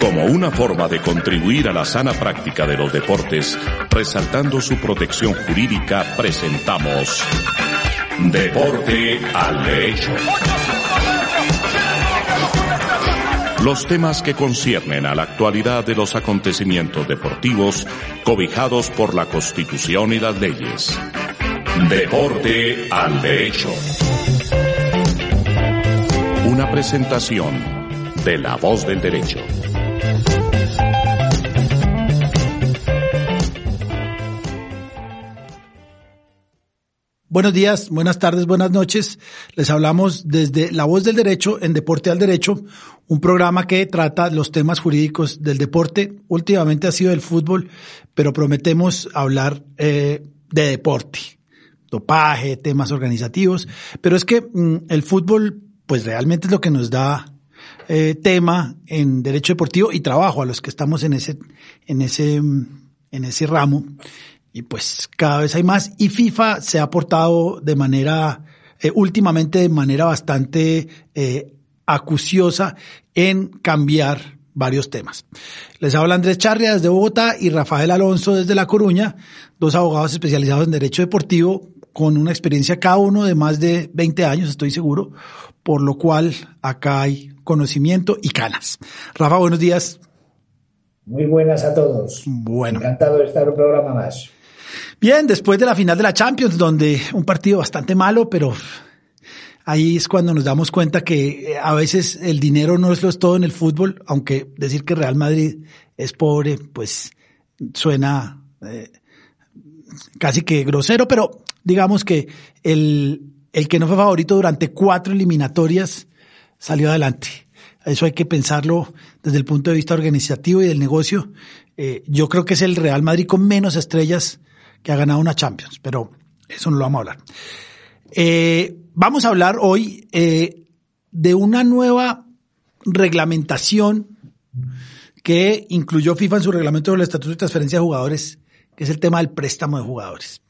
Como una forma de contribuir a la sana práctica de los deportes, resaltando su protección jurídica, presentamos Deporte al Derecho. Los temas que conciernen a la actualidad de los acontecimientos deportivos cobijados por la Constitución y las leyes. Deporte al Derecho. Una presentación de La Voz del Derecho. Buenos días, buenas tardes, buenas noches. Les hablamos desde La Voz del Derecho en Deporte al Derecho, un programa que trata los temas jurídicos del deporte. Últimamente ha sido el fútbol, pero prometemos hablar eh, de deporte, dopaje, temas organizativos. Pero es que mm, el fútbol, pues realmente es lo que nos da eh, tema en derecho deportivo y trabajo a los que estamos en ese, en ese, en ese ramo y pues cada vez hay más y FIFA se ha portado de manera, eh, últimamente de manera bastante eh, acuciosa en cambiar varios temas. Les habla Andrés Charria desde Bogotá y Rafael Alonso desde La Coruña, dos abogados especializados en Derecho Deportivo con una experiencia cada uno de más de 20 años, estoy seguro, por lo cual acá hay conocimiento y canas. Rafa, buenos días. Muy buenas a todos. Bueno. Encantado de estar en un programa más. Bien, después de la final de la Champions, donde un partido bastante malo, pero ahí es cuando nos damos cuenta que eh, a veces el dinero no es lo es todo en el fútbol, aunque decir que Real Madrid es pobre, pues suena eh, casi que grosero, pero digamos que el, el que no fue favorito durante cuatro eliminatorias salió adelante. Eso hay que pensarlo desde el punto de vista organizativo y del negocio. Eh, yo creo que es el Real Madrid con menos estrellas que ha ganado una Champions, pero eso no lo vamos a hablar. Eh, vamos a hablar hoy eh, de una nueva reglamentación que incluyó FIFA en su reglamento del Estatuto de Transferencia de Jugadores, que es el tema del préstamo de jugadores.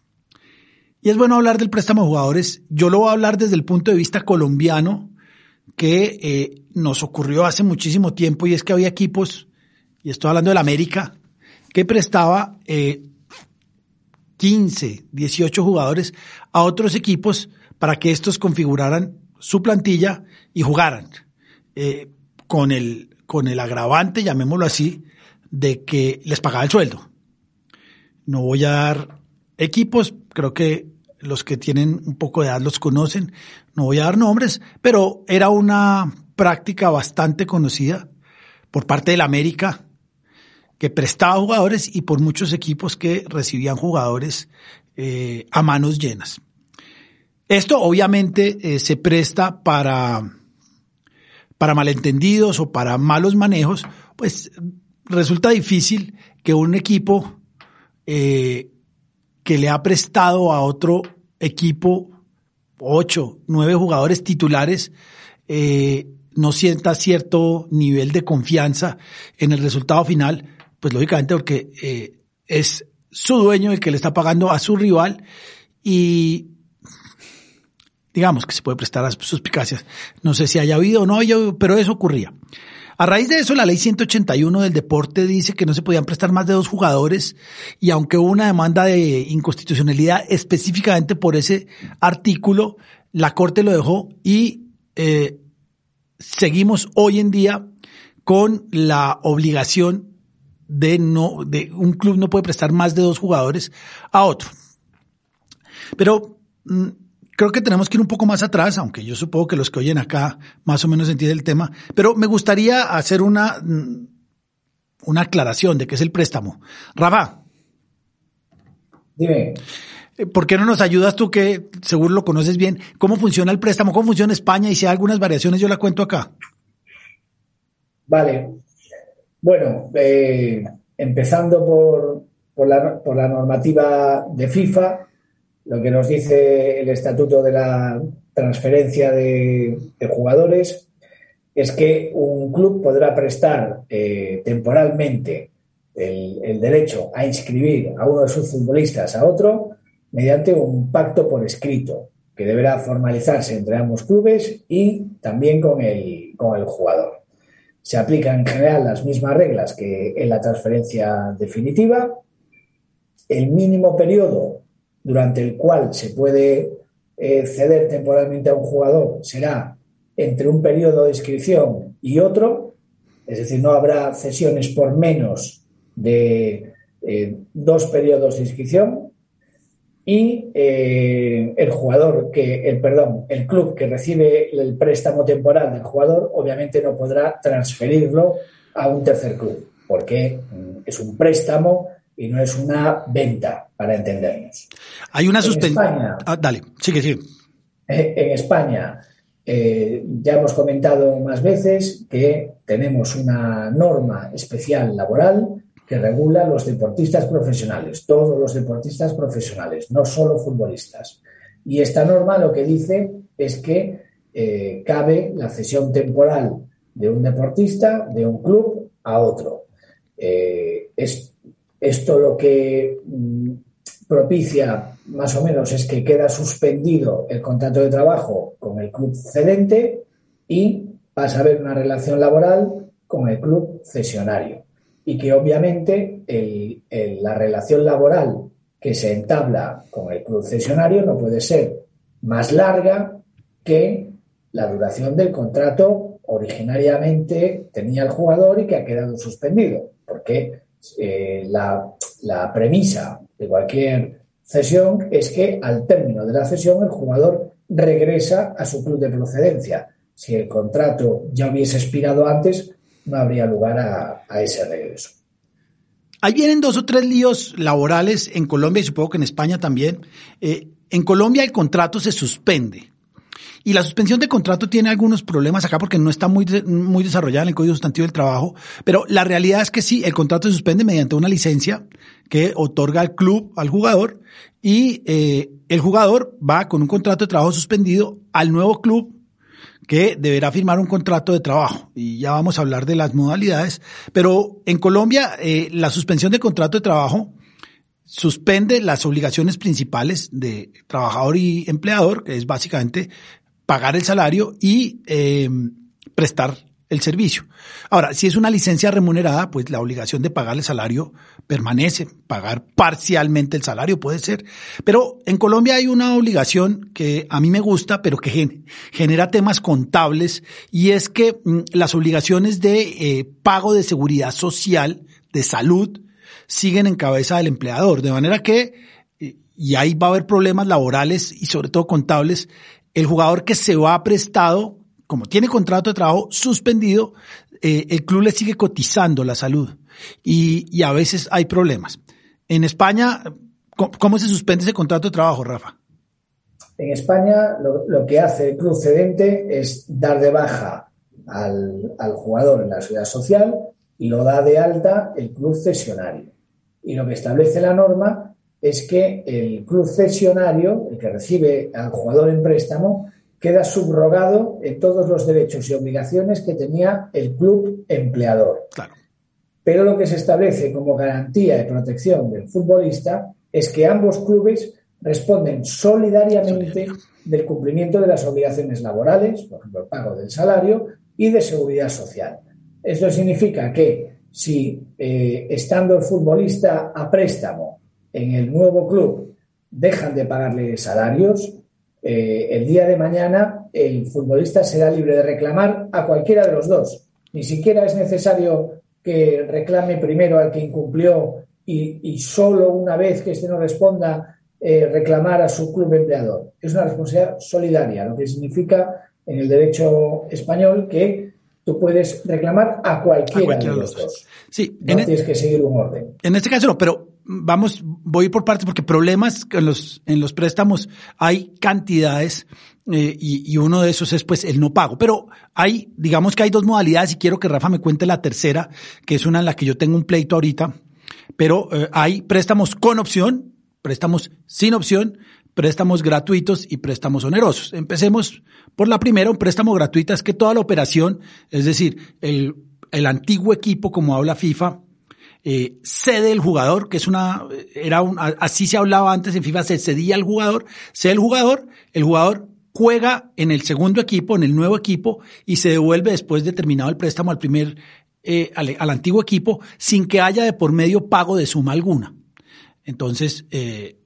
Y es bueno hablar del préstamo de jugadores. Yo lo voy a hablar desde el punto de vista colombiano, que eh, nos ocurrió hace muchísimo tiempo, y es que había equipos, y estoy hablando del América, que prestaba eh, 15, 18 jugadores a otros equipos para que estos configuraran su plantilla y jugaran. Eh, con, el, con el agravante, llamémoslo así, de que les pagaba el sueldo. No voy a dar equipos, creo que los que tienen un poco de edad los conocen, no voy a dar nombres, pero era una práctica bastante conocida por parte de la América que prestaba jugadores y por muchos equipos que recibían jugadores eh, a manos llenas. Esto obviamente eh, se presta para, para malentendidos o para malos manejos, pues resulta difícil que un equipo eh, que le ha prestado a otro equipo ocho, nueve jugadores titulares, no sienta cierto nivel de confianza en el resultado final, pues lógicamente porque eh, es su dueño el que le está pagando a su rival y digamos que se puede prestar a suspicacias. No sé si haya habido o no, pero eso ocurría. A raíz de eso, la ley 181 del deporte dice que no se podían prestar más de dos jugadores y aunque hubo una demanda de inconstitucionalidad específicamente por ese artículo, la Corte lo dejó y eh, seguimos hoy en día con la obligación de no, de un club no puede prestar más de dos jugadores a otro. Pero mm, creo que tenemos que ir un poco más atrás, aunque yo supongo que los que oyen acá más o menos entienden el tema, pero me gustaría hacer una, mm, una aclaración de qué es el préstamo. Rafa. Dime. Eh, ¿Por qué no nos ayudas tú que seguro lo conoces bien? ¿Cómo funciona el préstamo? ¿Cómo funciona España? Y si hay algunas variaciones yo la cuento acá. Vale. Bueno, eh, empezando por, por, la, por, la, normativa de FIFA, lo que nos dice el estatuto de la transferencia de, jugadores es que un club podrá prestar eh, temporalmente el, el, derecho a inscribir a uno de sus futbolistas a otro mediante un pacto por escrito que deberá formalizarse entre ambos clubes y también con el, con el jugador. se aplican en general las mismas reglas que en la transferencia definitiva. El mínimo periodo durante el cual se puede eh, ceder temporalmente a un jugador será entre un periodo de inscripción y otro, es decir, no habrá cesiones por menos de eh, dos periodos de inscripción. Y eh, el jugador que, el perdón, el club que recibe el préstamo temporal del jugador, obviamente no podrá transferirlo a un tercer club, porque mm, es un préstamo y no es una venta, para entendernos. Hay una suspensión. Ah, dale, sigue, sigue. Eh, en España, eh, ya hemos comentado más veces que tenemos una norma especial laboral que regula los deportistas profesionales, todos los deportistas profesionales, no solo futbolistas. Y esta norma lo que dice es que eh, cabe la cesión temporal de un deportista de un club a otro. Eh, es, esto lo que mm, propicia más o menos es que queda suspendido el contrato de trabajo con el club cedente y pasa a haber una relación laboral con el club cesionario. Y que obviamente la relación laboral que se entabla con el club cesionario no puede ser más larga que la duración del contrato originariamente tenía el jugador y que ha quedado suspendido, porque eh, la, la premisa de cualquier cesión es que al término de la cesión el jugador regresa a su club de procedencia. Si el contrato ya hubiese expirado antes, no habría lugar a, ese regreso. Ahí vienen dos o tres líos laborales en Colombia y supongo que en España también. Eh, en Colombia el contrato se suspende. Y la suspensión de contrato tiene algunos problemas acá porque no está muy, muy desarrollada en el Código Sustantivo del Trabajo, pero la realidad es que sí, el contrato se suspende mediante una licencia que otorga el club al jugador y eh, el jugador va con un contrato de trabajo suspendido al nuevo club que deberá firmar un contrato de trabajo. Y ya vamos a hablar de las modalidades. Pero en Colombia, eh, la suspensión de contrato de trabajo suspende las obligaciones principales de trabajador y empleador, que es básicamente pagar el salario y eh, prestar el servicio. Ahora, si es una licencia remunerada, pues la obligación de pagar el salario permanece, pagar parcialmente el salario puede ser. Pero en Colombia hay una obligación que a mí me gusta, pero que genera temas contables, y es que mm, las obligaciones de eh, pago de seguridad social, de salud, siguen en cabeza del empleador. De manera que, eh, y ahí va a haber problemas laborales y sobre todo contables, el jugador que se va prestado como tiene contrato de trabajo suspendido, eh, el club le sigue cotizando la salud y, a veces hay problemas. En España, ¿cómo, se suspende ese contrato de trabajo, Rafa? En España lo, que hace el club cedente es dar de baja al, al, jugador en la seguridad social y lo da de alta el club cesionario. Y lo que establece la norma es que el club cesionario, el que recibe al jugador en préstamo, queda subrogado en todos los derechos y obligaciones que tenía el club empleador. Pero lo que se establece como garantía de protección del futbolista es que ambos clubes responden solidariamente del cumplimiento de las obligaciones laborales, por ejemplo, el pago del salario y de seguridad social. Esto significa que si eh, estando el futbolista a préstamo en el nuevo club dejan de pagarle salarios, eh, el día de mañana el futbolista será libre de reclamar a cualquiera de los dos. Ni siquiera es necesario que reclame primero al que incumplió y, solo una vez que éste no responda eh, reclamar a su club empleador. Es una responsabilidad solidaria, lo que significa en el derecho español que tú puedes reclamar a cualquiera, de los dos. Sí, no e- tienes que seguir un orden. En este caso no, pero vamos, voy por partes porque problemas en los, en los préstamos hay cantidades eh, y, uno de esos es pues el no pago. Pero hay, digamos que hay dos modalidades y quiero que Rafa me cuente la tercera, que es una en la que yo tengo un pleito ahorita. Pero eh, hay préstamos con opción, préstamos sin opción, préstamos gratuitos y préstamos onerosos. Empecemos por la primera, un préstamo gratuito es que toda la operación, es decir, el, el antiguo equipo, como habla FIFA, eh, cede el jugador, que es una, era un, así se hablaba antes en FIFA, se cedía al jugador, cede el jugador, el jugador juega en el segundo equipo, en el nuevo equipo, y se devuelve después de terminado el préstamo al primer, eh, al, antiguo equipo, sin que haya de por medio pago de suma alguna. Entonces, eh,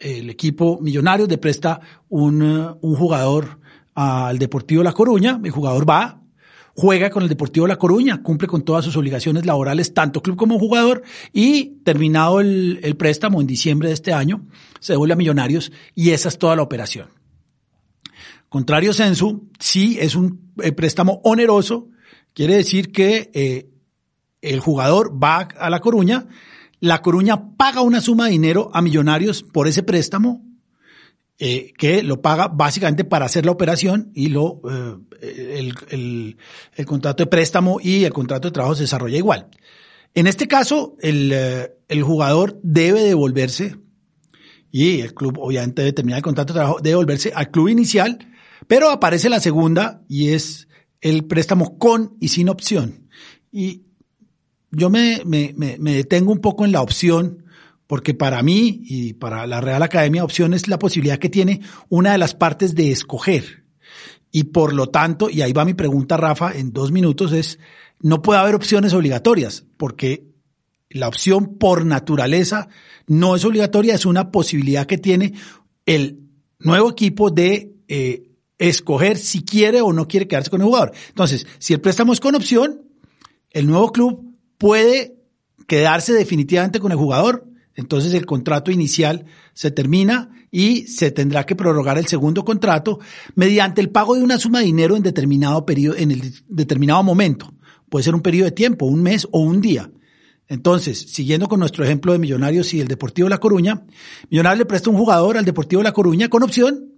el equipo millonario le presta un, un jugador al Deportivo La Coruña, el jugador va, juega con el Deportivo La Coruña, cumple con todas sus obligaciones laborales, tanto club como jugador, y terminado el, el préstamo en diciembre de este año, se devuelve a Millonarios y esa es toda la operación. Contrario Censu, sí es un eh, préstamo oneroso, quiere decir que eh, el jugador va a La Coruña, La Coruña paga una suma de dinero a Millonarios por ese préstamo, eh, que lo paga básicamente para hacer la operación y lo, eh, el, el, contrato de préstamo y el contrato de trabajo se desarrolla igual. En este caso, el, eh, el jugador debe devolverse y el club obviamente debe terminar el contrato de trabajo, debe devolverse al club inicial, pero aparece la segunda y es el préstamo con y sin opción. Y yo me, me, me, detengo un poco en la opción porque para mí y para la Real Academia opción es la posibilidad que tiene una de las partes de escoger. Y por lo tanto, y ahí va mi pregunta, Rafa, en dos minutos, es, no puede haber opciones obligatorias, porque la opción por naturaleza no es obligatoria, es una posibilidad que tiene el nuevo equipo de eh, escoger si quiere o no quiere quedarse con el jugador. Entonces, si el préstamo es con opción, el nuevo club puede quedarse definitivamente con el jugador entonces el contrato inicial se termina y se tendrá que prorrogar el segundo contrato mediante el pago de una suma de dinero en determinado periodo, en el determinado momento. Puede ser un periodo de tiempo, un mes o un día. Entonces, siguiendo con nuestro ejemplo de Millonarios y el Deportivo La Coruña, Millonarios le presta un jugador al Deportivo La Coruña con opción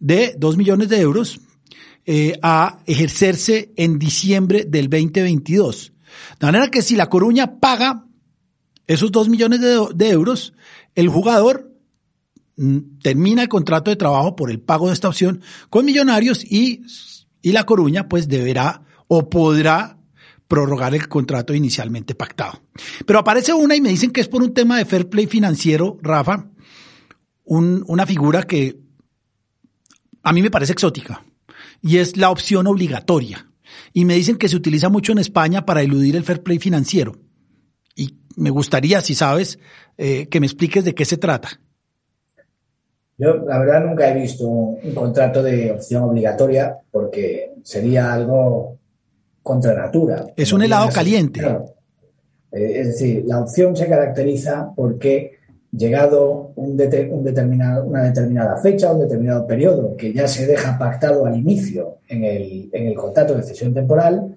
de dos millones de euros eh, a ejercerse en diciembre del 2022. De manera que si La Coruña paga esos dos millones de, euros, el jugador mm, termina el contrato de trabajo por el pago de esta opción con Millonarios y, y La Coruña pues deberá o podrá prorrogar el contrato inicialmente pactado. Pero aparece una y me dicen que es por un tema de fair play financiero, Rafa, una figura que a mí me parece exótica y es la opción obligatoria. Y me dicen que se utiliza mucho en España para eludir el fair play financiero me gustaría, si sabes, eh, que me expliques de qué se trata. Yo, la verdad, nunca he visto un contrato de opción obligatoria porque sería algo contra natura. Es un helado caliente. Eh, es decir, la opción se caracteriza porque llegado un, determinado, una determinada fecha, un determinado periodo que ya se deja pactado al inicio en el, en el contrato de cesión temporal,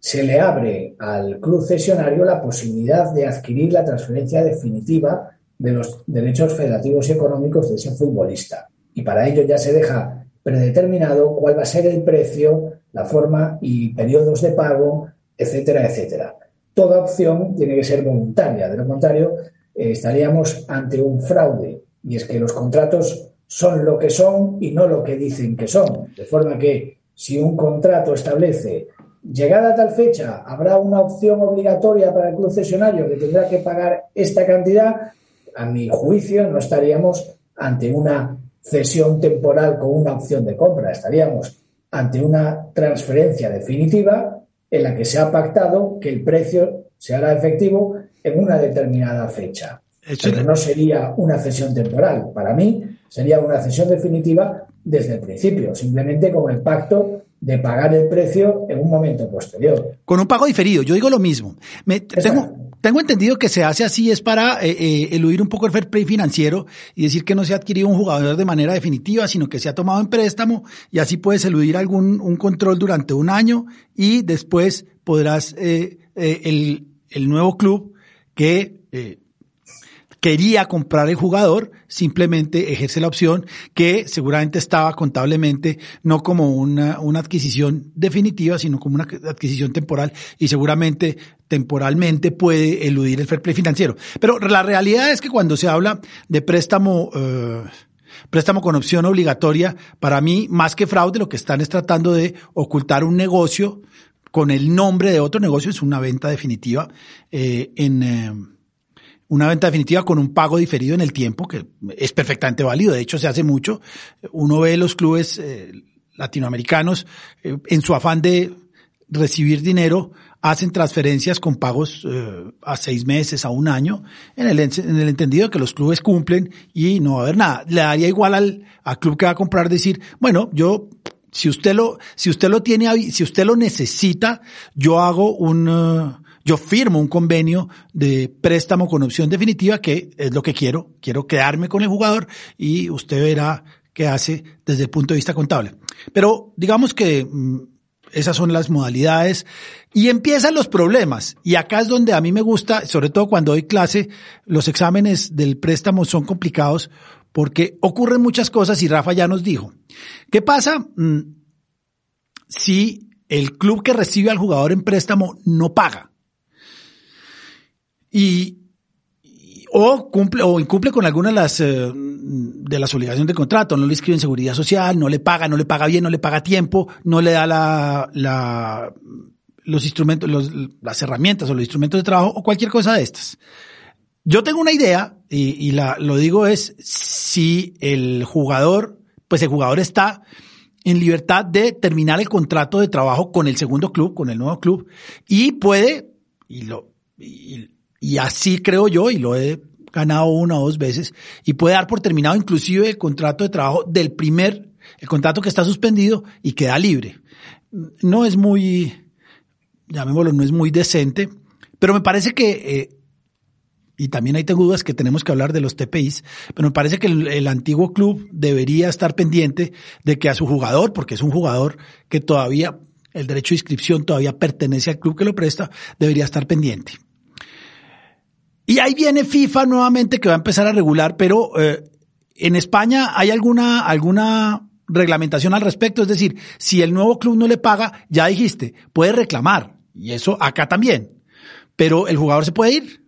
se le abre al club cesionario la posibilidad de adquirir la transferencia definitiva de los derechos federativos y económicos de ese futbolista. Y para ello ya se deja predeterminado cuál va a ser el precio, la forma y periodos de pago, etcétera, etcétera. Toda opción tiene que ser voluntaria, de lo contrario eh, estaríamos ante un fraude. Y es que los contratos son lo que son y no lo que dicen que son. De forma que si un contrato establece Llegada a tal fecha, habrá una opción obligatoria para el concesionario que tendrá que pagar esta cantidad. A mi juicio, no estaríamos ante una cesión temporal con una opción de compra, estaríamos ante una transferencia definitiva en la que se ha pactado que el precio se hará efectivo en una determinada fecha. Pero no sería una cesión temporal. Para mí, sería una cesión definitiva desde el principio, simplemente con el pacto de pagar el precio en un momento posterior. Con un pago diferido, yo digo lo mismo. Me, tengo, tengo entendido que se hace así es para eh, eh, eludir un poco el fair play financiero y decir que no se ha adquirido un jugador de manera definitiva, sino que se ha tomado en préstamo y así puedes eludir algún un control durante un año y después podrás eh, eh el, el nuevo club que eh, quería comprar el jugador, simplemente ejerce la opción que seguramente estaba contablemente no como una, una adquisición definitiva, sino como una adquisición temporal y seguramente temporalmente puede eludir el fair play financiero. Pero la realidad es que cuando se habla de préstamo, eh, préstamo con opción obligatoria, para mí, más que fraude, lo que están es tratando de ocultar un negocio con el nombre de otro negocio, es una venta definitiva eh, en, eh, una venta definitiva con un pago diferido en el tiempo, que es perfectamente válido, de hecho se hace mucho. Uno ve los clubes eh, latinoamericanos eh, en su afán de recibir dinero, hacen transferencias con pagos eh, a seis meses, a un año, en el, en el entendido de que los clubes cumplen y no va a haber nada. Le daría igual al, al club que va a comprar decir, bueno, yo si usted lo, si usted lo tiene, si usted lo necesita, yo hago un, uh, yo firmo un convenio de préstamo con opción definitiva, que es lo que quiero. Quiero quedarme con el jugador y usted verá qué hace desde el punto de vista contable. Pero digamos que mm, esas son las modalidades y empiezan los problemas. Y acá es donde a mí me gusta, sobre todo cuando doy clase, los exámenes del préstamo son complicados porque ocurren muchas cosas y Rafa ya nos dijo. ¿Qué pasa mm, si el club que recibe al jugador en préstamo no paga? Y, o cumple o incumple con alguna de las eh, de las obligaciones de contrato, no le escriben seguridad social, no le paga, no le paga bien, no le paga tiempo, no le da la, la los instrumentos, las herramientas o los instrumentos de trabajo o cualquier cosa de estas. Yo tengo una idea y, y la, lo digo es si el jugador, pues el jugador está en libertad de terminar el contrato de trabajo con el segundo club, con el nuevo club y puede, y lo, y, y así creo yo, y lo he ganado una o dos veces, y puede dar por terminado inclusive el contrato de trabajo del primer, el contrato que está suspendido y queda libre. No es muy, llamémoslo, no es muy decente, pero me parece que eh, y también hay dudas que tenemos que hablar de los TPIs, pero me parece que el, antiguo club debería estar pendiente de que a su jugador, porque es un jugador que todavía, el derecho de inscripción todavía pertenece al club que lo presta, debería estar pendiente. Y ahí viene FIFA nuevamente que va a empezar a regular, pero eh, en España hay alguna, alguna reglamentación al respecto, es decir, si el nuevo club no le paga, ya dijiste, puede reclamar, y eso acá también, pero el jugador se puede ir.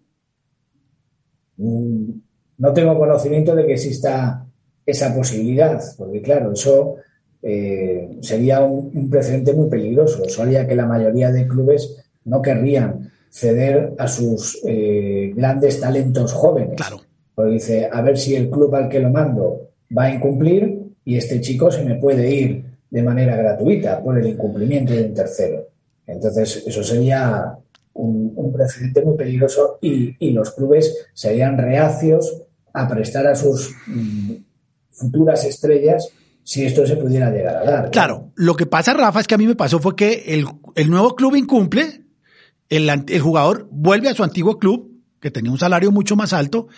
No tengo conocimiento de que exista esa posibilidad, porque claro, eso eh, sería un, precedente muy peligroso. Eso haría que la mayoría de clubes no querrían ceder a sus eh, grandes talentos jóvenes. Claro. Porque dice, a ver si el club al que lo mando va a incumplir y este chico se me puede ir de manera gratuita por el incumplimiento de un tercero. Entonces, eso sería un, precedente muy peligroso y, los clubes serían reacios a prestar a sus mm, futuras estrellas si esto se pudiera llegar a dar. Claro, lo que pasa, Rafa, es que a mí me pasó fue que el, nuevo club incumple, el, el jugador vuelve a su antiguo club, que tenía un salario mucho más alto,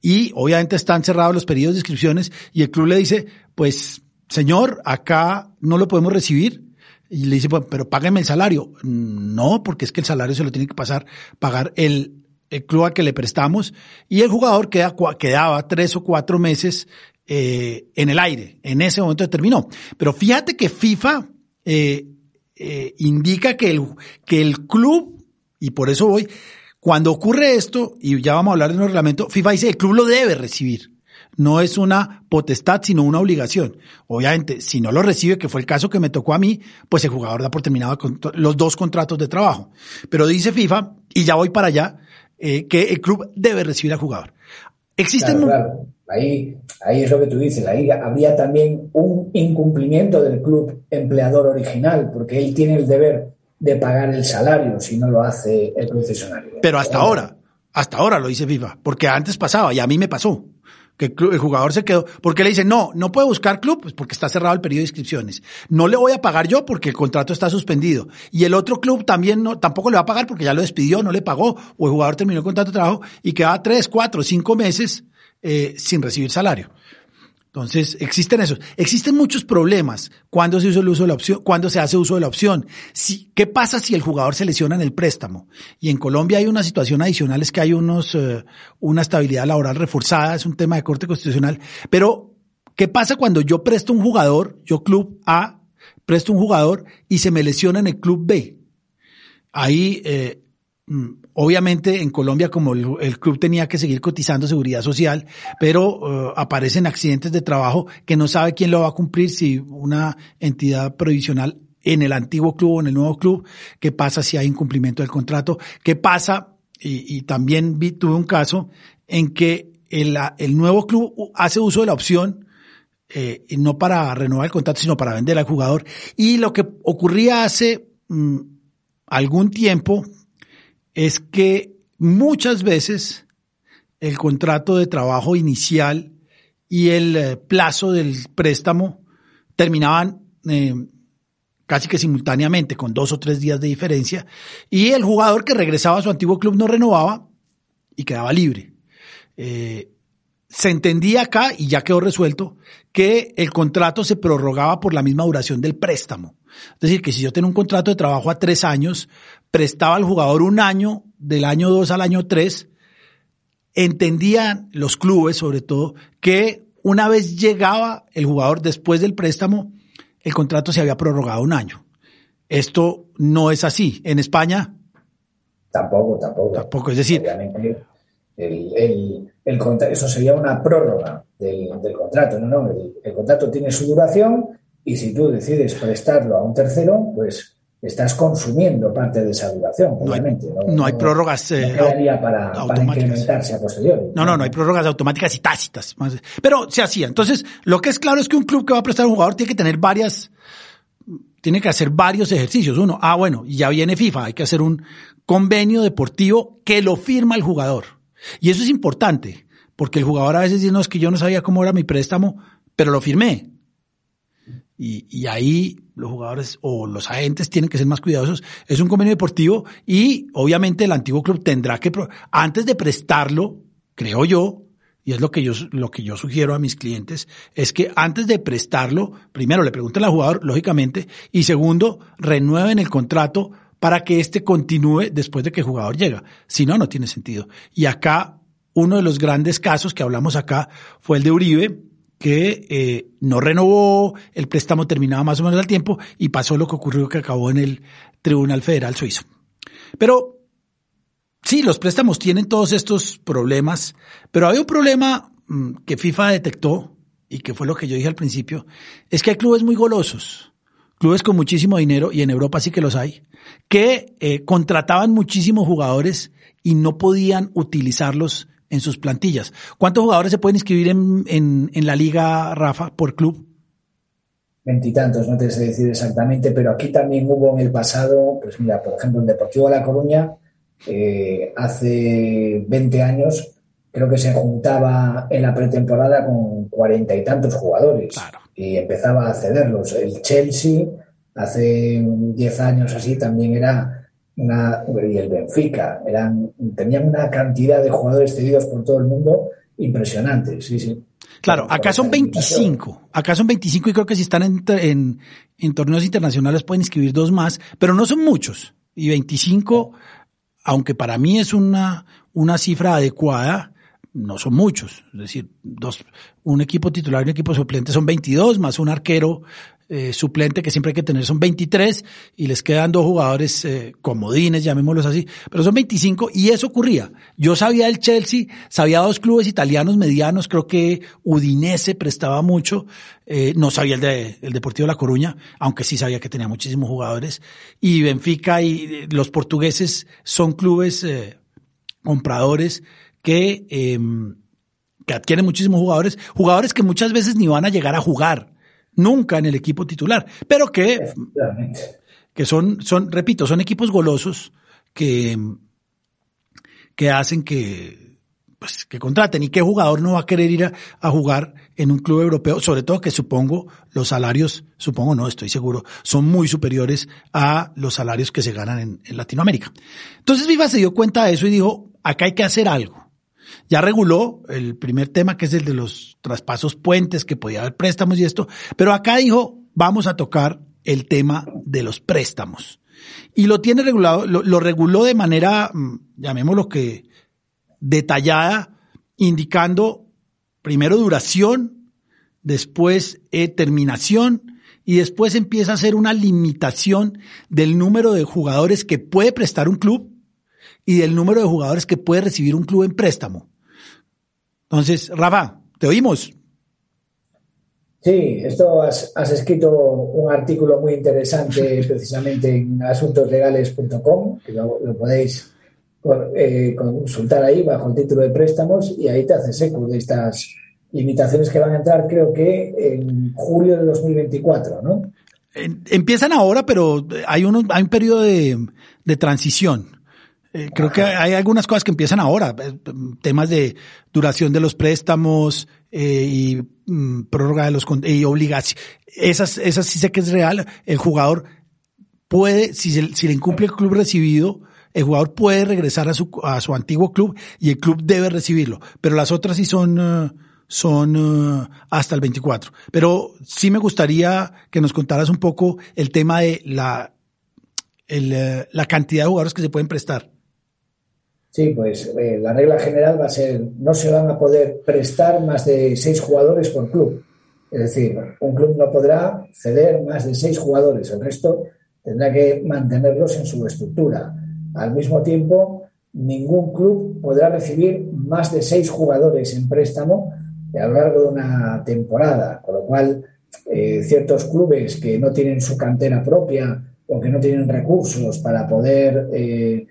y obviamente están cerrados los periodos de inscripciones, y el club le dice, pues, señor, acá no lo podemos recibir, y le dice, pero págame el salario. No, porque es que el salario se lo tiene que pasar, pagar el, el club al que le prestamos. Y el jugador queda, quedaba tres o cuatro meses eh, en el aire. En ese momento terminó. Pero fíjate que FIFA eh, eh, indica que el, que el club, y por eso voy, cuando ocurre esto, y ya vamos a hablar de un reglamento, FIFA dice el club lo debe recibir no es una potestad, sino una obligación. Obviamente, si no lo recibe, que fue el caso que me tocó a mí, pues el jugador da por terminado los dos contratos de trabajo. Pero dice FIFA, y ya voy para allá, eh, que el club debe recibir al jugador. Existen... Claro, Ahí, ahí es lo que tú dices, ahí habría también un incumplimiento del club empleador original, porque él tiene el deber de pagar el salario si no lo hace el concesionario. Pero hasta ahora, hasta ahora lo dice FIFA, porque antes pasaba y a mí me pasó que el jugador se quedó, porque le dice, no, no puede buscar club, pues porque está cerrado el periodo de inscripciones. No le voy a pagar yo porque el contrato está suspendido. Y el otro club también no, tampoco le va a pagar porque ya lo despidió, no le pagó, o el jugador terminó el contrato de trabajo y queda tres, cuatro, cinco meses eh, sin recibir salario. Entonces, existen esos. Existen muchos problemas cuando se usa el uso de la opción, cuando se hace uso de la opción. Si, ¿Qué pasa si el jugador se lesiona en el préstamo? Y en Colombia hay una situación adicional, es que hay unos, eh, una estabilidad laboral reforzada, es un tema de corte constitucional. Pero, ¿qué pasa cuando yo presto un jugador, yo club A, presto un jugador y se me lesiona en el club B? Ahí, eh, Obviamente en Colombia como el, club tenía que seguir cotizando seguridad social, pero eh, aparecen accidentes de trabajo que no sabe quién lo va a cumplir si una entidad provisional en el antiguo club o en el nuevo club, qué pasa si hay incumplimiento del contrato, qué pasa y, también vi, tuve un caso en que el, el nuevo club hace uso de la opción eh, no para renovar el contrato, sino para vender al jugador. Y lo que ocurría hace mm, algún tiempo es que muchas veces el contrato de trabajo inicial y el eh, plazo del préstamo terminaban eh, casi que simultáneamente, con dos o tres días de diferencia, y el jugador que regresaba a su antiguo club no renovaba y quedaba libre. Eh, se entendía acá, y ya quedó resuelto, que el contrato se prorrogaba por la misma duración del préstamo. Es decir, que si yo tengo un contrato de trabajo a tres años, prestaba al jugador un año, del año dos al año tres, entendían los clubes sobre todo que una vez llegaba el jugador después del préstamo, el contrato se había prorrogado un año. Esto no es así. En España. Tampoco, tampoco. Tampoco, es decir. Obviamente, el, eso sería una prórroga del, contrato. No, no, el, contrato tiene su duración y si tú decides prestarlo a un tercero, pues estás consumiendo parte de esa duración, no obviamente. Hay, no, hay prórrogas eh, para, para, incrementarse a posteriori. No, no, no hay prórrogas automáticas y tácitas. Pero se hacía. Entonces, lo que es claro es que un club que va a prestar a un jugador tiene que tener varias, tiene que hacer varios ejercicios. Uno, ah, bueno, ya viene FIFA, hay que hacer un convenio deportivo que lo firma el jugador. Y eso es importante, porque el jugador a veces dice, no, es que yo no sabía cómo era mi préstamo, pero lo firmé. Y, ahí los jugadores o los agentes tienen que ser más cuidadosos. Es un convenio deportivo y obviamente el antiguo club tendrá que, antes de prestarlo, creo yo, y es lo que yo, lo que yo sugiero a mis clientes, es que antes de prestarlo, primero le pregunten al jugador, lógicamente, y segundo, renueven el contrato para que éste continúe después de que el jugador llega. Si no, no tiene sentido. Y acá, uno de los grandes casos que hablamos acá fue el de Uribe, que eh, no renovó, el préstamo terminaba más o menos al tiempo y pasó lo que ocurrió que acabó en el Tribunal Federal Suizo. Pero sí, los préstamos tienen todos estos problemas, pero hay un problema mm, que FIFA detectó y que fue lo que yo dije al principio, es que hay clubes muy golosos, clubes con muchísimo dinero, y en Europa sí que los hay, que eh, contrataban muchísimos jugadores y no podían utilizarlos en sus plantillas. ¿Cuántos jugadores se pueden inscribir en, en, la liga, Rafa, por club? Veintitantos, no te sé decir exactamente, pero aquí también hubo en el pasado, pues mira, por ejemplo, en Deportivo de La Coruña, eh, hace 20 años, creo que se juntaba en la pretemporada con cuarenta y tantos jugadores y empezaba a cederlos. El Chelsea, hace 10 años así, también era y el Benfica, eran, tenían una cantidad de jugadores cedidos por todo el mundo impresionante, sí, sí. Claro, acá son 25, acá son 25 y creo que si están en, en, torneos internacionales pueden inscribir dos más, pero no son muchos. Y 25, aunque para mí es una, una cifra adecuada, no son muchos. Es decir, dos, un equipo titular y un equipo suplente son 22, más un arquero eh, suplente que siempre hay que tener son 23 y les quedan dos jugadores eh, comodines, llamémoslos así, pero son 25 y eso ocurría. Yo sabía del Chelsea, sabía dos clubes italianos medianos, creo que Udinese prestaba mucho, eh, no sabía el de el Deportivo de La Coruña, aunque sí sabía que tenía muchísimos jugadores y Benfica y los portugueses son clubes compradores que em, que adquieren muchísimos jugadores, jugadores que muchas veces ni van a llegar a jugar nunca en el equipo titular, pero que, que son, son, repito, son equipos golosos que, que hacen que, pues, que contraten y qué jugador no va a querer ir a, jugar en un club europeo, sobre todo que supongo los salarios, supongo no, estoy seguro, son muy superiores a los salarios que se ganan en, en Latinoamérica. Entonces Viva se dio cuenta de eso y dijo, acá hay que hacer algo. Ya reguló el primer tema, que es el de los traspasos puentes, que podía haber préstamos y esto, pero acá dijo, vamos a tocar el tema de los préstamos. Y lo tiene regulado, lo, reguló de manera, mm, llamémoslo que detallada, indicando primero duración, después eh, terminación y después empieza a hacer una limitación del número de jugadores que puede prestar un club y del número de jugadores que puede recibir un club en préstamo. Entonces, Rafa, te oímos. Sí, esto has, escrito un artículo muy interesante precisamente en asuntoslegales.com, que lo, podéis eh, consultar ahí bajo el título de préstamos y ahí te haces eco de estas limitaciones que van a entrar, creo que en julio de 2024, ¿no? Empiezan ahora, pero hay, hay un periodo de, de transición. Eh, creo que hay algunas cosas que empiezan ahora, eh, temas de duración de los préstamos eh, y mm, prórroga de los y obligaciones. Esas, esas sí sé que es real. El jugador puede, si, si le incumple el club recibido, el jugador puede regresar a su, a su antiguo club y el club debe recibirlo. Pero las otras sí son, son hasta el 24. Pero sí me gustaría que nos contaras un poco el tema de la, el, la cantidad de jugadores que se pueden prestar. Sí, pues eh, la regla general va a ser no se van a poder prestar más de seis jugadores por club. Es decir, un club no podrá ceder más de seis jugadores, el resto tendrá que mantenerlos en su estructura. Al mismo tiempo, ningún club podrá recibir más de seis jugadores en préstamo a lo largo de una temporada, con lo cual eh, ciertos clubes que no tienen su cantera propia o que no tienen recursos para poder eh,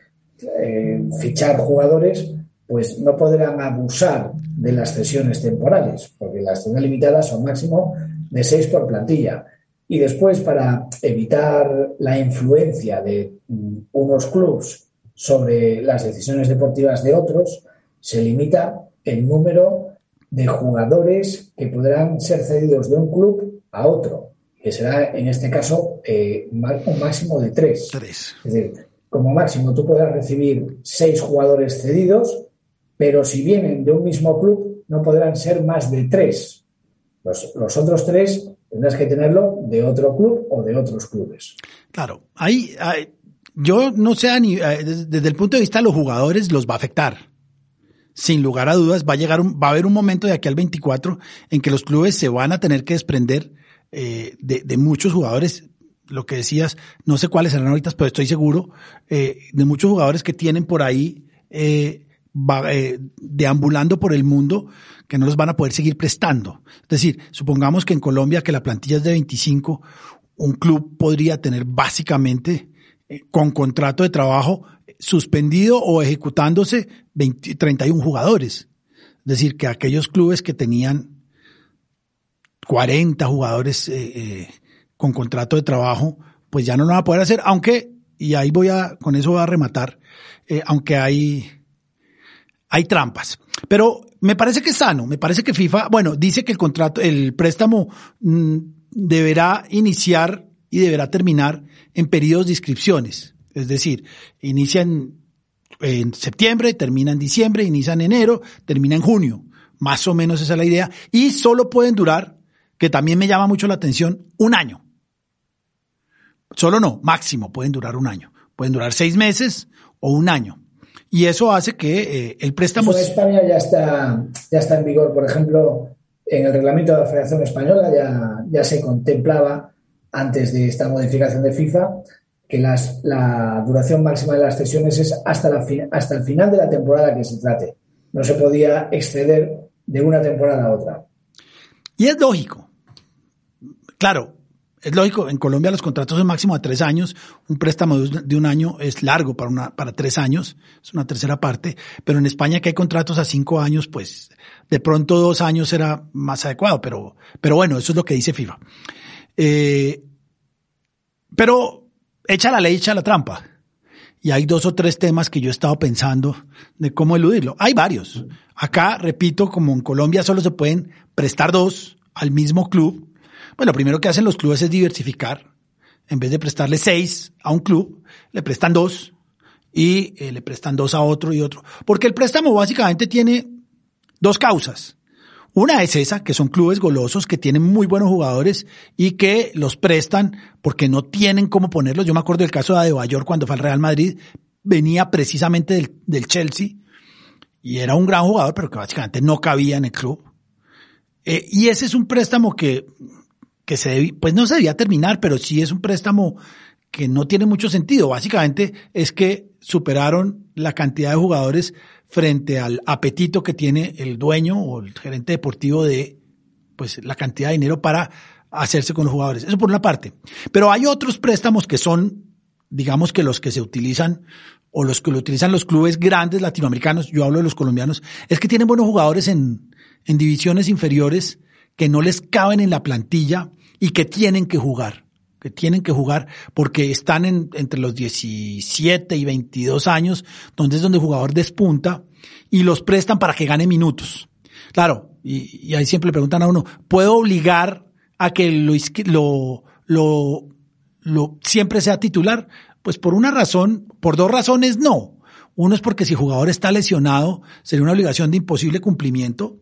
eh, fichar jugadores, pues no podrán abusar de las cesiones temporales, porque las cesiones limitadas son máximo de seis por plantilla. Y después, para evitar la influencia de mm, unos clubes sobre las decisiones deportivas de otros, se limita el número de jugadores que podrán ser cedidos de un club a otro, que será en este caso eh, un máximo de tres. tres. Es decir, como máximo tú podrás recibir seis jugadores cedidos, pero si vienen de un mismo club, no podrán ser más de tres. Los, otros tres tendrás que tenerlo de otro club o de otros clubes. Claro, ahí, yo no sé, eh, desde el punto de vista de los jugadores los va a afectar. Sin lugar a dudas, va a llegar, va a haber un momento de aquí al 24 en que los clubes se van a tener que desprender eh, de, muchos jugadores lo que decías, no sé cuáles serán ahorita, pero estoy seguro eh, de muchos jugadores que tienen por ahí eh, eh, deambulando por el mundo que no los van a poder seguir prestando. Es decir, supongamos que en Colombia, que la plantilla es de 25, un club podría tener básicamente con contrato de trabajo suspendido o ejecutándose 20, 31 jugadores. Es decir, que aquellos clubes que tenían 40 jugadores con contrato de trabajo, pues ya no lo va a poder hacer, aunque, y ahí voy a, con eso voy a rematar, eh, aunque hay, hay trampas. Pero me parece que es sano, me parece que FIFA, bueno, dice que el contrato, el préstamo mm, deberá iniciar y deberá terminar en periodos de inscripciones. Es decir, inicia en, en septiembre, termina en diciembre, inicia en enero, termina en junio. Más o menos esa es la idea. Y solo pueden durar, que también me llama mucho la atención, un año. Solo no, máximo pueden durar un año. Pueden durar seis meses o un año. Y eso hace que eh, el préstamo... en España ya está, ya está en vigor, por ejemplo, en el reglamento de la Federación Española ya, ya se contemplaba antes de esta modificación de FIFA que las, la duración máxima de las sesiones es hasta, la, hasta el final de la temporada que se trate. No se podía exceder de una temporada a otra. Y es lógico. Claro, es lógico, en Colombia los contratos son máximo a tres años, un préstamo de un año es largo para, una, para tres años, es una tercera parte, pero en España que hay contratos a cinco años, pues de pronto dos años será más adecuado, pero, pero bueno, eso es lo que dice FIFA. Eh, pero echa la ley, echa la trampa. Y hay dos o tres temas que yo he estado pensando de cómo eludirlo. Hay varios. Acá, repito, como en Colombia solo se pueden prestar dos al mismo club, bueno, lo primero que hacen los clubes es diversificar. En vez de prestarle seis a un club, le prestan dos y eh, le prestan dos a otro y otro. Porque el préstamo básicamente tiene dos causas. Una es esa, que son clubes golosos que tienen muy buenos jugadores y que los prestan porque no tienen cómo ponerlos. Yo me acuerdo del caso de Adebayor cuando fue al Real Madrid, venía precisamente del, del Chelsea y era un gran jugador, pero que básicamente no cabía en el club. Eh, y ese es un préstamo que que se pues no se debía terminar, pero sí es un préstamo que no tiene mucho sentido. Básicamente es que superaron la cantidad de jugadores frente al apetito que tiene el dueño o el gerente deportivo de pues la cantidad de dinero para hacerse con los jugadores. Eso por una parte. Pero hay otros préstamos que son, digamos que los que se utilizan o los que lo utilizan los clubes grandes latinoamericanos, yo hablo de los colombianos, es que tienen buenos jugadores en, en divisiones inferiores que no les caben en la plantilla y que tienen que jugar, que tienen que jugar porque están en, entre los 17 y 22 años, donde es donde el jugador despunta y los prestan para que gane minutos. Claro, y, ahí siempre le preguntan a uno, ¿puedo obligar a que lo, lo, lo, lo siempre sea titular? Pues por una razón, por dos razones no. Uno es porque si el jugador está lesionado, sería una obligación de imposible cumplimiento.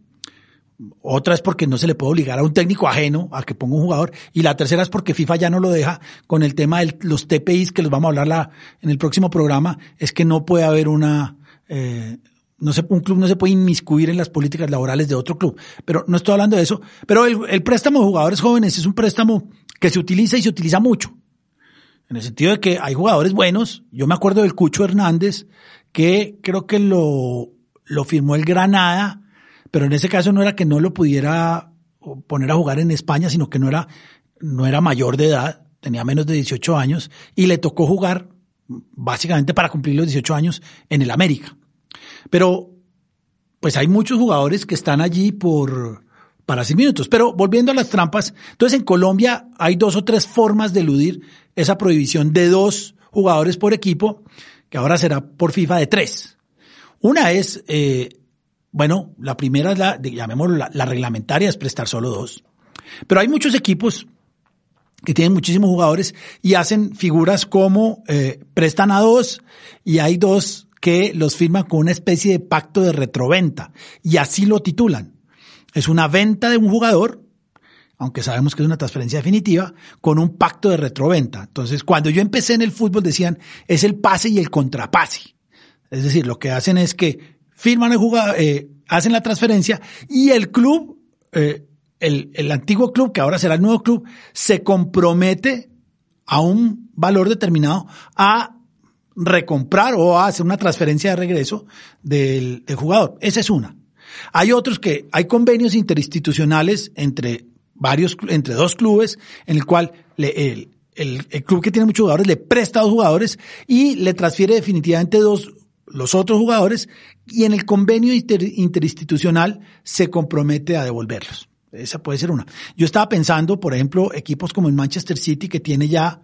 Otra es porque no se le puede obligar a un técnico ajeno a que ponga un jugador. Y la tercera es porque FIFA ya no lo deja con el tema de los TPIs, que los vamos a hablar la, en el próximo programa, es que no puede haber una, eh, no se, un club no se puede inmiscuir en las políticas laborales de otro club. Pero no estoy hablando de eso. Pero el, el préstamo de jugadores jóvenes es un préstamo que se utiliza y se utiliza mucho. En el sentido de que hay jugadores buenos. Yo me acuerdo del Cucho Hernández, que creo que lo, lo firmó el Granada, pero en ese caso no era que no lo pudiera poner a jugar en España, sino que no era, no era mayor de edad, tenía menos de 18 años, y le tocó jugar básicamente para cumplir los 18 años en el América. Pero, pues hay muchos jugadores que están allí por, para hacer minutos. Pero volviendo a las trampas, entonces en Colombia hay dos o tres formas de eludir esa prohibición de dos jugadores por equipo, que ahora será por FIFA de tres. Una es, eh, bueno, la primera es la, llamémoslo la, reglamentaria, es prestar solo dos. Pero hay muchos equipos que tienen muchísimos jugadores y hacen figuras como eh, prestan a dos y hay dos que los firman con una especie de pacto de retroventa y así lo titulan. Es una venta de un jugador, aunque sabemos que es una transferencia definitiva, con un pacto de retroventa. Entonces, cuando yo empecé en el fútbol decían, es el pase y el contrapase. Es decir, lo que hacen es que firman el jugador, eh, hacen la transferencia y el club, eh, el, el antiguo club, que ahora será el nuevo club, se compromete a un valor determinado a recomprar o a hacer una transferencia de regreso del, del jugador. Esa es una. Hay otros que hay convenios interinstitucionales entre varios, entre dos clubes, en el cual el, club que tiene muchos jugadores le presta dos jugadores y le transfiere definitivamente dos, los otros jugadores y en el convenio interinstitucional se compromete a devolverlos. Esa puede ser una. Yo estaba pensando, por ejemplo, equipos como el Manchester City que tiene ya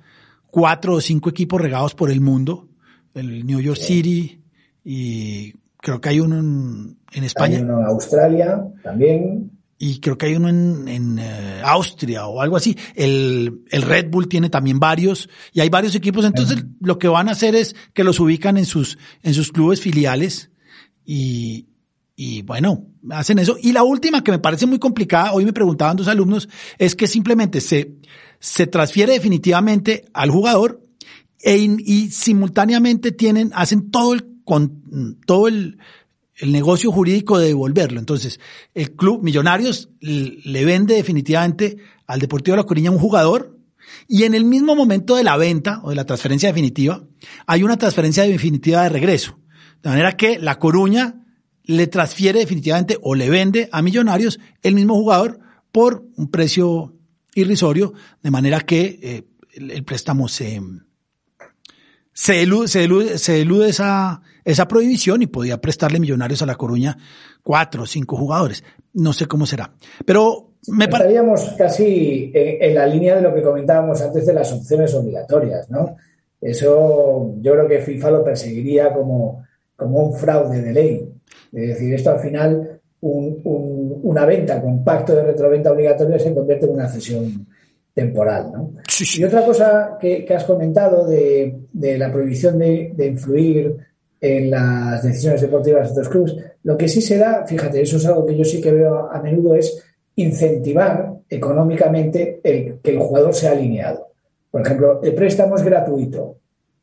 cuatro o cinco equipos regados por el mundo, el New York City y creo que hay uno en, España. Hay uno en Australia también. Y creo que hay uno en, eh, Austria o algo así. El, el, Red Bull tiene también varios y hay varios equipos. Entonces lo que van a hacer es que los ubican en sus, en sus clubes filiales y, y bueno, hacen eso. Y la última que me parece muy complicada, hoy me preguntaban dos alumnos, es que simplemente se, se transfiere definitivamente al jugador e, y simultáneamente tienen, hacen todo el con todo el, el negocio jurídico de devolverlo. Entonces, el club Millonarios le vende definitivamente al Deportivo de La Coruña un jugador y en el mismo momento de la venta o de la transferencia definitiva, hay una transferencia definitiva de regreso. De manera que La Coruña le transfiere definitivamente o le vende a Millonarios el mismo jugador por un precio irrisorio, de manera que eh, el, préstamo se, se elude, se elude, se elude esa, esa prohibición y podía prestarle millonarios a La Coruña cuatro o cinco jugadores. No sé cómo será. Pero me Estaríamos casi en, la línea de lo que comentábamos antes de las opciones obligatorias, ¿no? Eso yo creo que FIFA lo perseguiría como, como un fraude de ley. Es decir, esto al final, una venta con pacto de retroventa obligatoria se convierte en una cesión temporal. ¿no? Y otra cosa que, has comentado de, la prohibición de, de, influir en las decisiones deportivas de estos clubes. Lo que sí se da, fíjate, eso es algo que yo sí que veo a menudo, es incentivar económicamente el, que el jugador sea alineado. Por ejemplo, el préstamo es gratuito,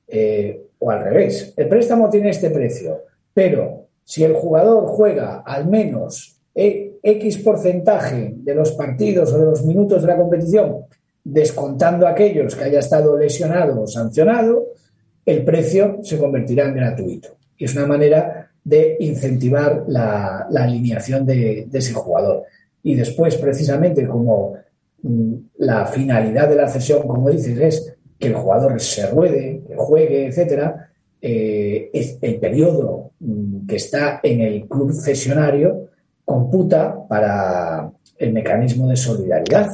eh, o al revés, el préstamo tiene este precio, pero si el jugador juega al menos X porcentaje de los partidos o de los minutos de la competición, descontando aquellos que haya estado lesionado o sancionado, el precio se convertirá en gratuito. Y es una manera de incentivar la, alineación de, ese jugador. Y después, precisamente, como mm, la finalidad de la cesión, como dices, es que el jugador se ruede, juegue, etcétera, eh, el periodo mm, que está en el club cesionario computa para el mecanismo de solidaridad.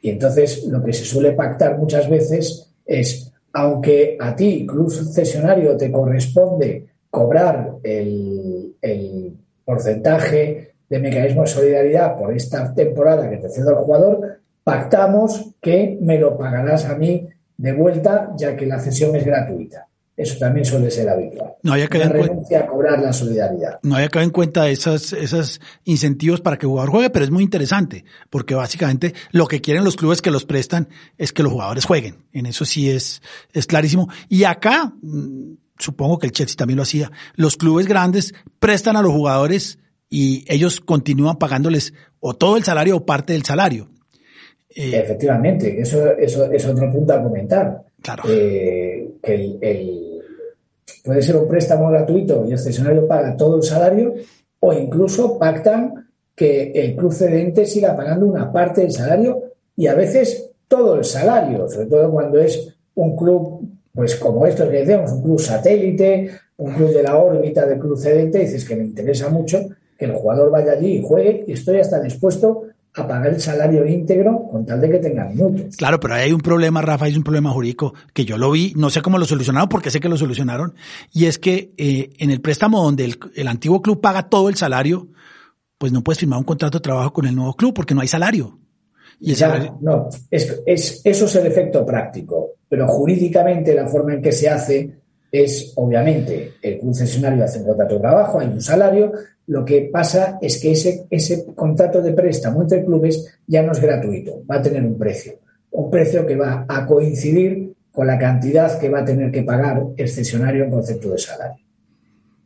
Y entonces lo que se suele pactar muchas veces es, aunque a ti, club cesionario, te corresponde cobrar el, el porcentaje de mecanismo de solidaridad por esta temporada que te cedo al jugador, pactamos que me lo pagarás a mí de vuelta, ya que la cesión es gratuita. Eso también suele ser habitual. No había que renuncia a cobrar la solidaridad. No había que en cuenta esos, esos incentivos para que el jugador juegue, pero es muy interesante, porque básicamente lo que quieren los clubes que los prestan es que los jugadores jueguen. En eso sí es, es clarísimo. Y acá, mm, supongo que el Chelsea también lo hacía, los clubes grandes prestan a los jugadores y ellos continúan pagándoles o todo el salario o parte del salario. Eh, Efectivamente, eso, eso es otro punto a comentar. Claro. Eh, que el, puede ser un préstamo gratuito y el cesionario paga todo el salario, o incluso pactan que el club cedente siga pagando una parte del salario y a veces todo el salario, sobre todo cuando es un club, pues como esto que decíamos, un club satélite, un club de la órbita del club cedente, dices que me interesa mucho que el jugador vaya allí y juegue y estoy hasta dispuesto a pagar el salario íntegro con tal de que tenga minutos. Claro, pero hay un problema, Rafa, hay un problema jurídico que yo lo vi, no sé cómo lo solucionaron, porque sé que lo solucionaron, y es que eh, en el préstamo donde el, antiguo club paga todo el salario, pues no puedes firmar un contrato de trabajo con el nuevo club porque no hay salario. Y no, es, es, eso es el efecto práctico, pero jurídicamente la forma en que se hace es, obviamente, el concesionario hace un contrato de trabajo, hay un salario, lo que pasa es que ese, ese contrato de préstamo entre clubes ya no es gratuito, va a tener un precio. Un precio que va a coincidir con la cantidad que va a tener que pagar el cesionario en concepto de salario.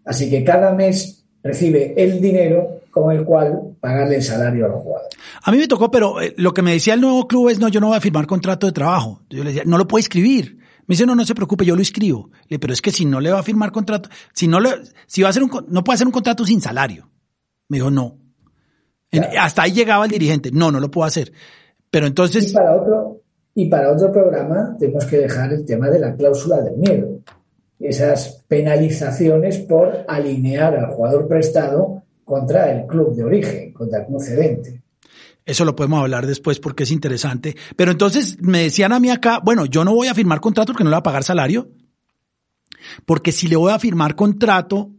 Así que cada mes recibe el dinero con el cual pagarle el salario a los jugadores. A mí me tocó, pero eh, lo que me decía el nuevo club es, no, yo no voy a firmar contrato de trabajo. Yo le decía, no lo puedo escribir. Me dice, no, no se preocupe, yo lo escribo. Le, pero es que si no le va a firmar contrato, si no le, si va a hacer un, no puede hacer un contrato sin salario. Me dijo, no. hasta ahí llegaba el dirigente. No, no lo puedo hacer. Pero entonces. Y para otro, y para otro programa tenemos que dejar el tema de la cláusula del miedo. Esas penalizaciones por alinear al jugador prestado contra el club de origen, contra el club cedente. Eso lo podemos hablar después porque es interesante. Pero entonces me decían a mí acá, bueno, yo no voy a firmar contrato porque no le voy a pagar salario. Porque si le voy a firmar contrato,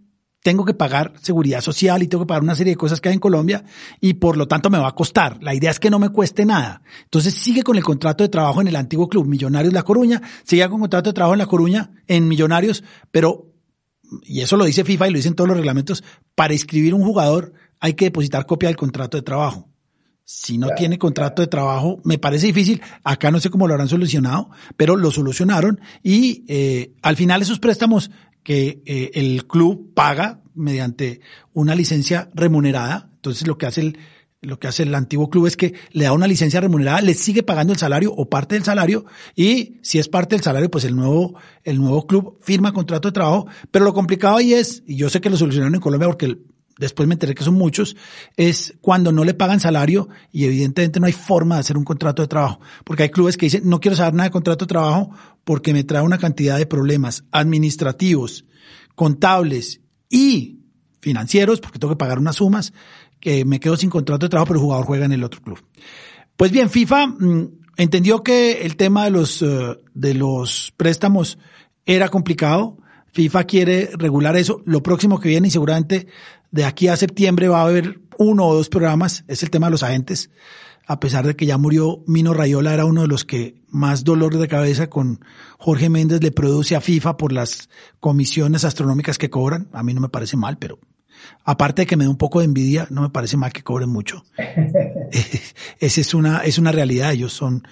tengo que pagar seguridad social y tengo que pagar una serie de cosas que hay en Colombia y por lo tanto me va a costar. La idea es que no me cueste nada. Entonces sigue con el contrato de trabajo en el antiguo club Millonarios La Coruña, sigue con contrato de trabajo en La Coruña, en Millonarios, pero, y eso lo dice FIFA y lo dicen todos los reglamentos, para inscribir un jugador hay que depositar copia del contrato de trabajo. Si no tiene contrato de trabajo, me parece difícil. Acá no sé cómo lo habrán solucionado, pero lo solucionaron y eh, al final esos préstamos que eh, el club paga mediante una licencia remunerada. Entonces lo que hace el lo que hace el antiguo club es que le da una licencia remunerada, le sigue pagando el salario o parte del salario y si es parte del salario, pues el nuevo, el nuevo club firma contrato de trabajo. Pero lo complicado ahí es, y yo sé que lo solucionaron en Colombia porque el, después me enteré que son muchos, es cuando no le pagan salario y evidentemente no hay forma de hacer un contrato de trabajo. Porque hay clubes que dicen, no quiero saber nada de contrato de trabajo porque me trae una cantidad de problemas administrativos, contables y financieros, porque tengo que pagar unas sumas, que me quedo sin contrato de trabajo, pero el jugador juega en el otro club. Pues bien, FIFA mm, entendió que el tema de los, eh, de los préstamos era complicado. FIFA quiere regular eso. Lo próximo que viene y seguramente de aquí a septiembre va a haber uno o dos programas, es el tema de los agentes. A pesar de que ya murió Mino Rayola, era uno de los que más dolor de cabeza con Jorge Méndez le produce a FIFA por las comisiones astronómicas que cobran. A mí no me parece mal, pero aparte de que me da un poco de envidia, no me parece mal que cobren mucho. Esa es una, es una realidad. Ellos son,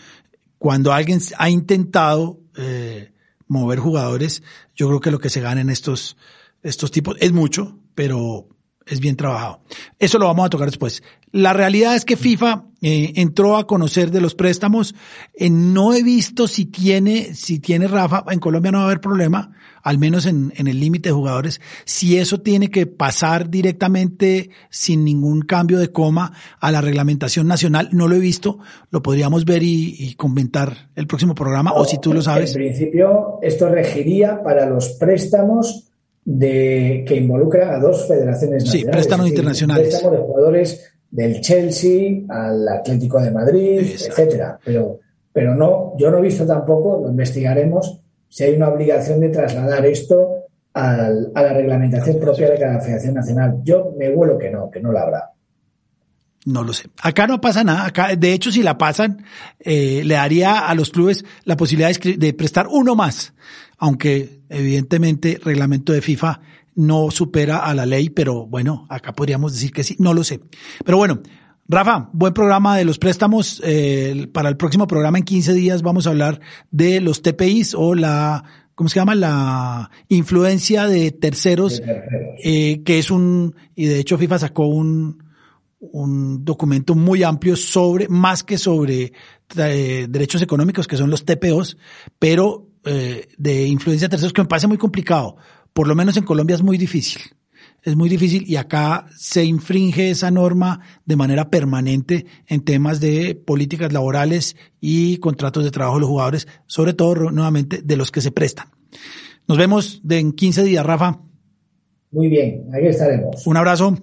cuando alguien ha intentado eh, mover jugadores, yo creo que lo que se gana en estos, estos tipos es mucho, pero es bien trabajado. Eso lo vamos a tocar después. La realidad es que FIFA eh, entró a conocer de los préstamos. Eh, no he visto si tiene, si tiene Rafa, en Colombia no va a haber problema, al menos en, en el límite de jugadores. Si eso tiene que pasar directamente sin ningún cambio de coma a la reglamentación nacional, no lo he visto. Lo podríamos ver y, y comentar el próximo programa, o si tú lo sabes. En principio, esto regiría para los préstamos de que involucra a dos federaciones nacionales. Sí, préstamos internacionales. Préstamos de jugadores del Chelsea al Atlético de Madrid, Exacto. etcétera. Pero, pero no, yo no he visto tampoco, lo investigaremos, si hay una obligación de trasladar esto al, a la reglamentación propia de cada federación nacional. Yo me huelo que no, que no la habrá. No lo sé. Acá no pasa nada. Acá, de hecho, si la pasan, eh, le daría a los clubes la posibilidad de, de prestar uno más aunque evidentemente reglamento de FIFA no supera a la ley, pero bueno, acá podríamos decir que sí, no lo sé. Pero bueno, Rafa, buen programa de los préstamos. Eh, para el próximo programa en 15 días vamos a hablar de los TPIs o la, ¿cómo se llama? La influencia de terceros, eh, que es un, y de hecho FIFA sacó un, un documento muy amplio sobre, más que sobre eh, derechos económicos, que son los TPOs, pero eh, de influencia de terceros que me parece muy complicado. Por lo menos en Colombia es muy difícil. Es muy difícil y acá se infringe esa norma de manera permanente en temas de políticas laborales y contratos de trabajo de los jugadores, sobre todo nuevamente de los que se prestan. Nos vemos de en 15 días, Rafa. Muy bien, ahí estaremos. Un abrazo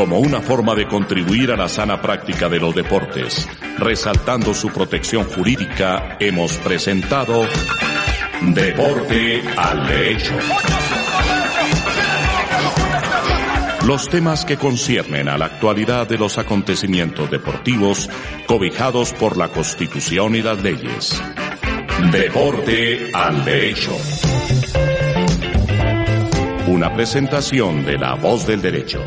como una forma de contribuir a la sana práctica de los deportes, resaltando su protección jurídica, hemos presentado Deporte al Derecho. Los temas que conciernen a la actualidad de los acontecimientos deportivos cobijados por la Constitución y las leyes. Deporte al Derecho. Una presentación de la voz del derecho.